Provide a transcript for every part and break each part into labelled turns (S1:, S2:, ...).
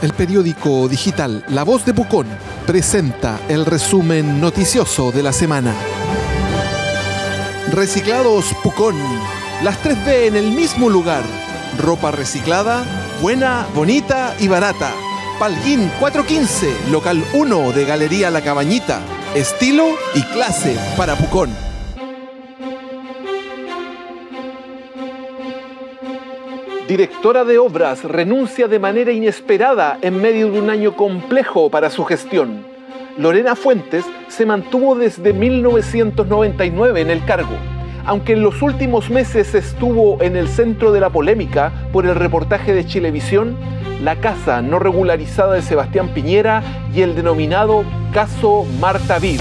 S1: El periódico digital La Voz de Pucón presenta el resumen noticioso de la semana. Reciclados Pucón. Las 3B en el mismo lugar. Ropa reciclada, buena, bonita y barata. Palguín 415, local 1 de Galería La Cabañita. Estilo y clase para Pucón. Directora de Obras renuncia de manera inesperada en medio de un año complejo para su gestión. Lorena Fuentes se mantuvo desde 1999 en el cargo, aunque en los últimos meses estuvo en el centro de la polémica por el reportaje de Chilevisión, la casa no regularizada de Sebastián Piñera y el denominado caso Marta Vid.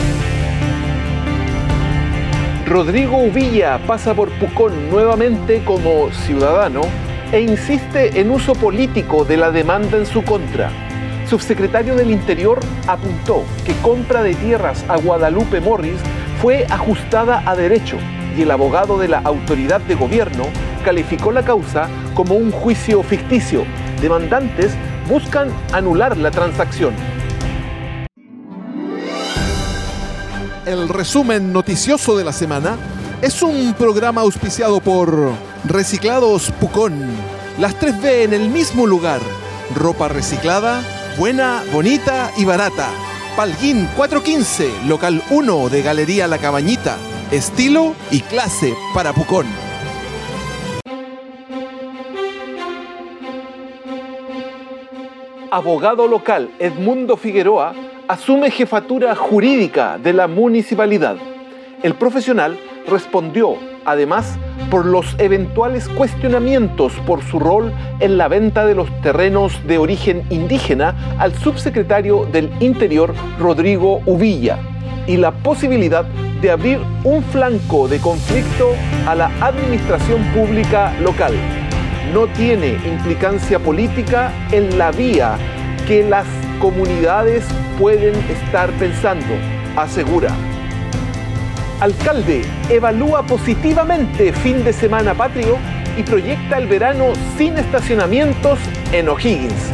S1: Rodrigo Uvilla pasa por Pucón nuevamente como ciudadano e insiste en uso político de la demanda en su contra. Subsecretario del Interior apuntó que compra de tierras a Guadalupe Morris fue ajustada a derecho y el abogado de la autoridad de gobierno calificó la causa como un juicio ficticio. Demandantes buscan anular la transacción. El resumen noticioso de la semana es un programa auspiciado por Reciclados Pucón. Las 3B en el mismo lugar. Ropa reciclada, buena, bonita y barata. Palguín 415, local 1 de Galería La Cabañita. Estilo y clase para Pucón. Abogado local Edmundo Figueroa asume jefatura jurídica de la municipalidad. El profesional respondió, además, por los eventuales cuestionamientos por su rol en la venta de los terrenos de origen indígena al subsecretario del Interior, Rodrigo Uvilla, y la posibilidad de abrir un flanco de conflicto a la administración pública local. No tiene implicancia política en la vía que las comunidades pueden estar pensando, asegura. Alcalde evalúa positivamente fin de semana patrio y proyecta el verano sin estacionamientos en O'Higgins.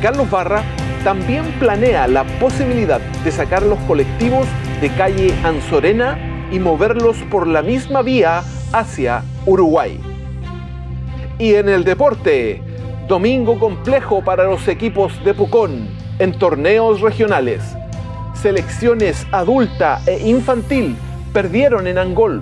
S1: Carlos Barra también planea la posibilidad de sacar los colectivos de calle Anzorena y moverlos por la misma vía hacia Uruguay. Y en el deporte, domingo complejo para los equipos de Pucón en torneos regionales. Selecciones adulta e infantil perdieron en Angol.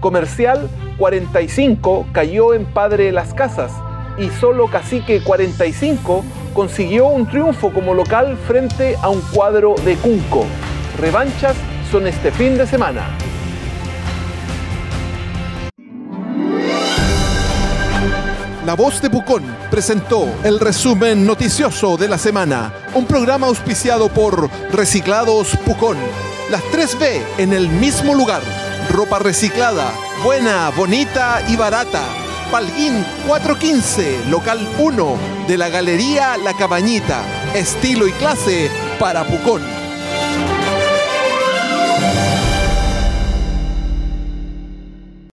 S1: Comercial 45 cayó en Padre Las Casas y solo Cacique 45 consiguió un triunfo como local frente a un cuadro de Cunco. Revanchas son este fin de semana. La voz de Pucón presentó el resumen noticioso de la semana, un programa auspiciado por Reciclados Pucón las 3B en el mismo lugar. Ropa reciclada, buena, bonita y barata. Palguín 415, local 1 de la Galería La Cabañita. Estilo y clase para Pucón.